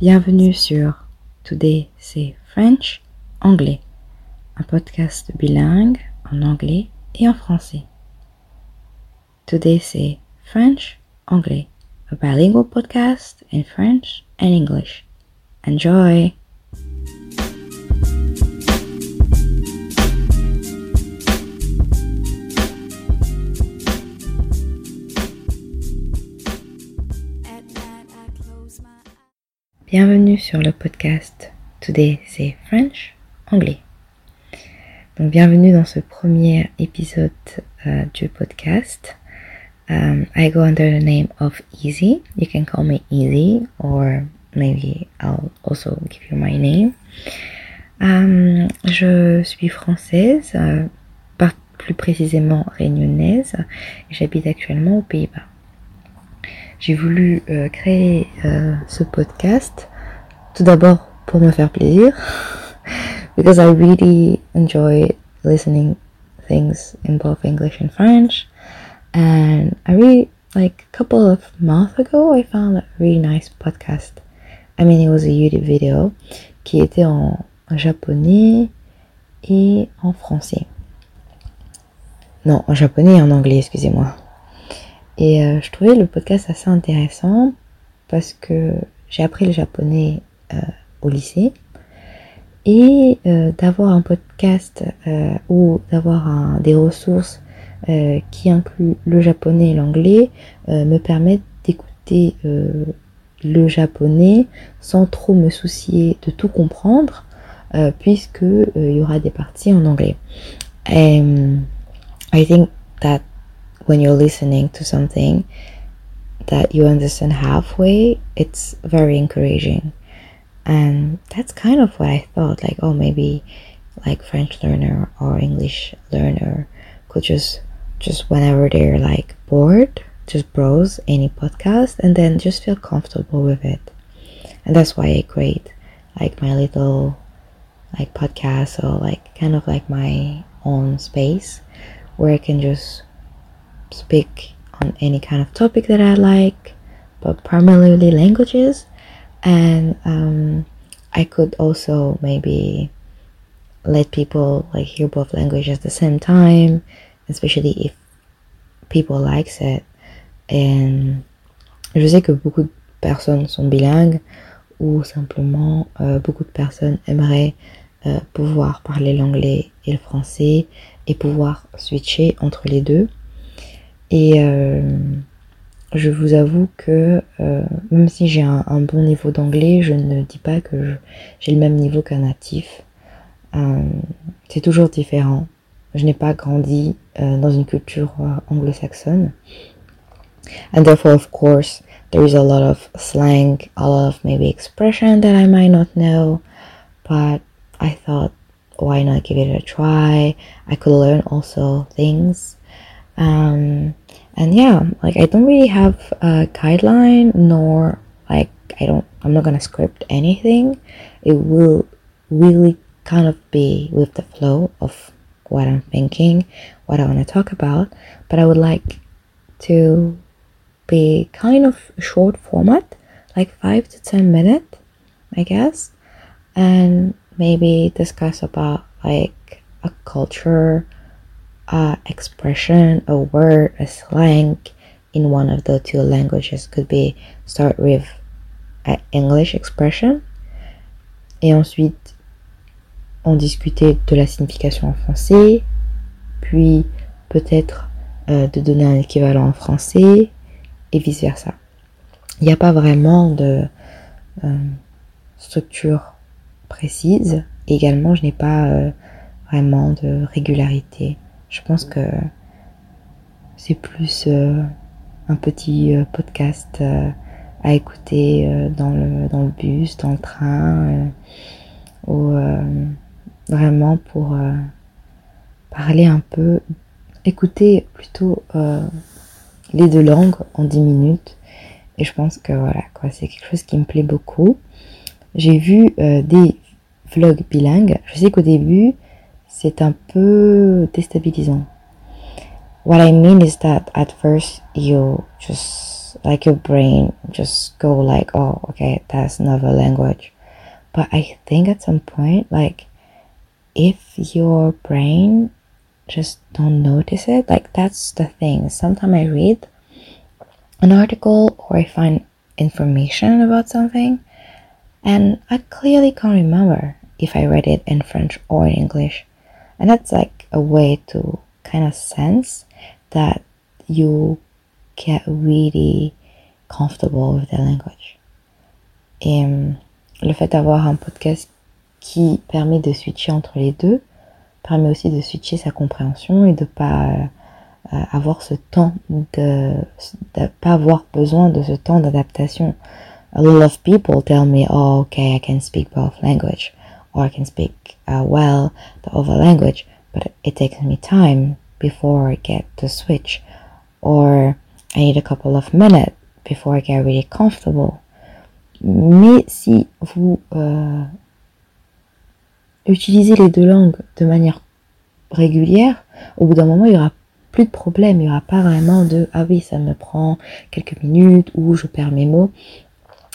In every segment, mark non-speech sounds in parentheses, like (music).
Bienvenue sur Today c'est French Anglais, un podcast bilingue en anglais et en français. Today c'est French Anglais, a bilingual podcast in French and English. Enjoy! Bienvenue sur le podcast Today c'est French Anglais. Donc bienvenue dans ce premier épisode euh, du podcast. Um, I go under the name of Easy. You can call me Easy or maybe I'll also give you my name. Um, je suis française, euh, plus précisément réunionnaise. J'habite actuellement aux Pays-Bas j'ai voulu euh, créer euh, ce podcast. Tout d'abord pour me faire plaisir. (laughs) Because I really enjoy listening things in both English and French. And I really like a couple of months ago I found a really nice podcast. I mean it was a YouTube video qui était en, japonais et en français. Non en japonais et en anglais excusez-moi et euh, je trouvais le podcast assez intéressant parce que j'ai appris le japonais euh, au lycée. Et euh, d'avoir un podcast ou d'avoir des ressources qui incluent le japonais et l'anglais me permettent d'écouter le japonais sans trop me soucier de tout comprendre puisque il y aura des parties en anglais. I think that when you're listening to something that you understand halfway, it's very encouraging. And that's kind of what I thought like, oh, maybe like French learner or English learner could just, just whenever they're like bored, just browse any podcast and then just feel comfortable with it. And that's why I create like my little like podcast or like kind of like my own space where I can just speak on any kind of topic that I like, but primarily languages. And um, I could also maybe let people like hear both languages at the same time, especially if people likes it. And je sais que beaucoup de personnes sont bilingues ou simplement euh, beaucoup de personnes aimeraient euh, pouvoir parler l'anglais et le français et pouvoir switcher entre les deux. Et euh, je vous avoue que euh, même si j'ai un, bon niveau d'anglais, je ne dis pas que j'ai le même niveau qu'un natif. Euh, c'est toujours différent. Je n'ai pas grandi dans une culture anglo-saxonne. And therefore, of course, there is a lot of slang, a lot of maybe expression that I might not know. But I thought, why not give it a try? I could learn also things. Um, and yeah, like I don't really have a guideline nor like I don't I'm not gonna script anything. It will really kind of be with the flow of what I'm thinking, what I want to talk about, but I would like to be kind of short format, like five to ten minutes, I guess, and maybe discuss about like a culture expression, a word, a slang in one of the two languages could be start with an English expression et ensuite on discutait de la signification en français, puis peut-être euh, de donner un équivalent en français et vice versa. Il n'y a pas vraiment de euh, structure précise. Également, je n'ai pas euh, vraiment de régularité. Je pense que c'est plus euh, un petit euh, podcast euh, à écouter dans, le, dans le bus, dans le train, ou vraiment pour parler un peu, écouter plutôt les deux langues en 10 minutes. Et je pense que voilà, quoi, c'est quelque chose qui me plaît beaucoup. J'ai vu des vlogs bilingues. Je sais qu'au début, c'est un déstabilisant. What I mean is that at first you just just like your brain just go like, oh, okay, that's another language. But I think at some point, like, if your brain just don't notice it, like that's the thing. Sometimes I read an article or I find information about something and I clearly can't remember if I read it in French or in English. And that's like a way to kind of sense that you get really comfortable with the language. Et euh, le fait d'avoir un podcast qui permet de switcher entre les deux permet aussi de switcher sa compréhension et de pas euh, avoir ce temps de, de pas avoir besoin de ce temps d'adaptation. A lot of people tell me, oh, okay, I can speak both language or I can speak uh, well the other language, but it takes me time before I get to switch or I need a couple of minutes before I get really comfortable. Mais si vous euh, utilisez les deux langues de manière régulière, au bout d'un moment, il y aura plus de problème. Il n'y aura pas vraiment de ah oui, ça me prend quelques minutes ou je perds mes mots.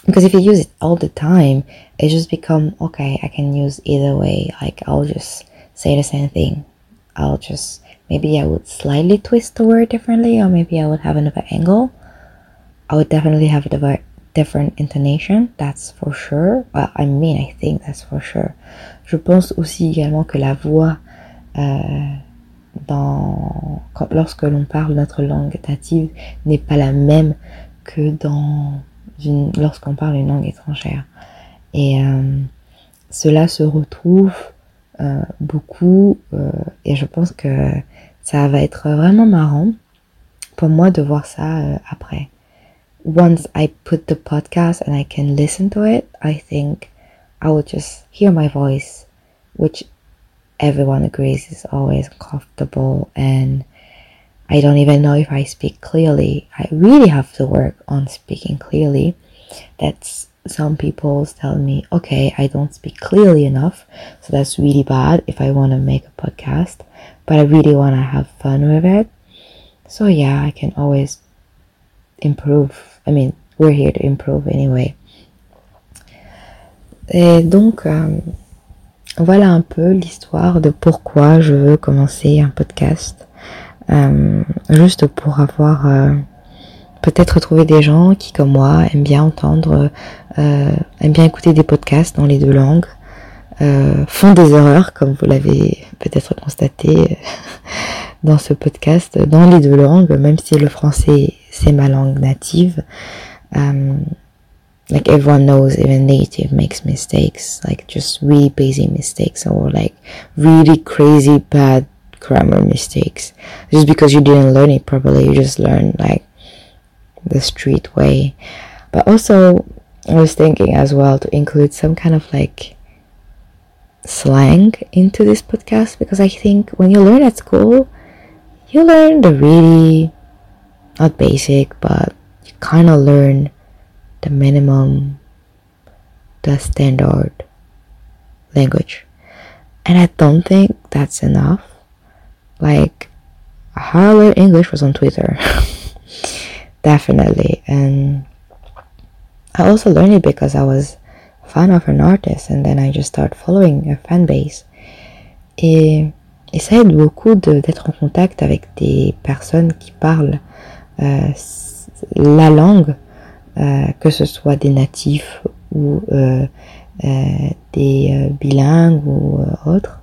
Because if you use it all the time, it just become okay, I can use either way. Like I'll just say the same thing. I'll just maybe I would slightly twist the word differently or maybe I would have another angle. I would definitely have a different intonation, that's for sure. Well, I mean, I think that's for sure. Je pense aussi également que la voix euh, dans, quand, lorsque l'on parle notre langue native n'est pas la même que dans lorsqu'on parle une langue étrangère. Et euh, cela se retrouve euh, beaucoup euh, et je pense que ça va être vraiment marrant pour moi de voir ça après. Once I put the podcast and I can listen to it, I think I will just hear my voice, which everyone agrees is always comfortable and I don't even know if I speak clearly. I really have to work on speaking clearly. That's some people tell me, okay, I don't speak clearly enough, so that's really bad if I want to make a podcast, but I really want to have fun with it. So yeah, I can always improve. I mean, we're here to improve anyway. Et donc, euh, voilà un peu l'histoire de pourquoi je veux commencer un podcast. Euh, juste pour avoir euh, peut-être trouvé des gens qui, comme moi, aiment bien entendre, euh, aiment bien écouter des podcasts dans les deux langues, font des erreurs, comme vous l'avez peut-être constaté (laughs) dans ce podcast, dans les deux langues, même si le français c'est ma langue native. Like everyone knows even native makes mistakes like just really basic mistakes or like really crazy bad grammar mistakes just because you didn't learn it properly you just learn like the street way but also i was thinking as well to include some kind of like slang into this podcast because i think when you learn at school you learn the really not basic but you kind of learn the minimum, the standard language. And I don't think that's enough. Like, learned English was on Twitter. (laughs) Definitely. And I also learned it because I was a fan of an artist and then I just started following a fan base. Et, et ça aide beaucoup d'être en contact avec des personnes qui parlent euh, la langue euh, que ce soit des natifs ou euh, des bilingues ou autres.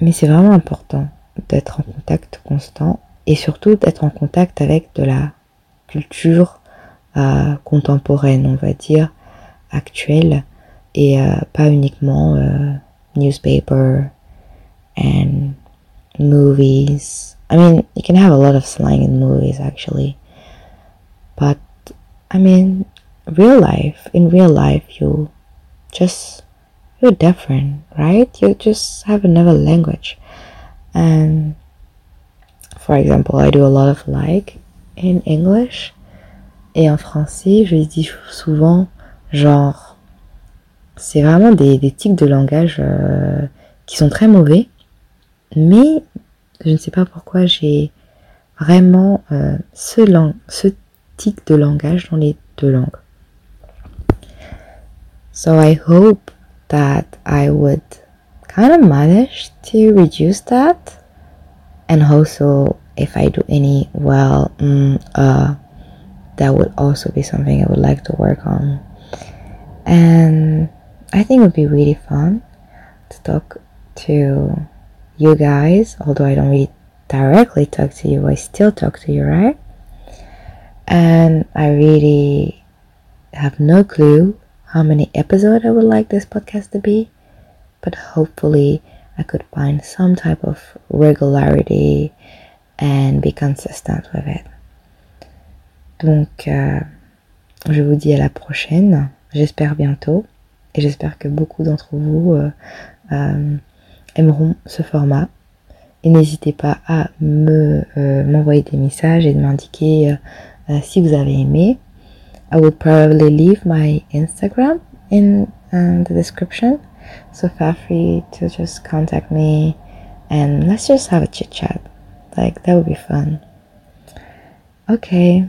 Mais c'est vraiment important d'être en contact constant et surtout d'être en contact avec de la culture contemporaine, on va dire, actuelle et pas uniquement newspaper and movies. I mean, you can have a lot of slang in movies actually, but I mean, real life, in real life, you just, you're different, right? You just have another language. And for example, I do a lot of like in English. Et en français, je dis souvent genre. C'est vraiment des, des tics de langage euh, qui sont très mauvais. Mais je ne sais pas pourquoi j'ai vraiment euh, ce, lang ce tics de langage dans les deux langues. So I hope that I would kind of manage to reduce that. And also, if I do any well, mm, uh, that would also be something I would like to work on. And I think it would be really fun to talk to you guys, although I don't really directly talk to you, I still talk to you, right? And I really have no clue how many episodes I would like this podcast to be, but hopefully I could find some type of regularity and be consistent with it. Donc, euh, je vous dis à la prochaine. J'espère bientôt. Et j'espère que beaucoup d'entre vous euh, euh, aimeront ce format. Et n'hésitez pas à me m'envoyer des messages et de m'indiquer si vous avez aimé. I will probably leave my Instagram in um, the description. So feel free to just contact me and let's just have a chit chat. Like that would be fun. Okay.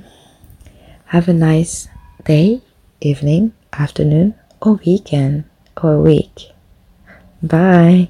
Have a nice day, evening, afternoon, or weekend, or week. Bye.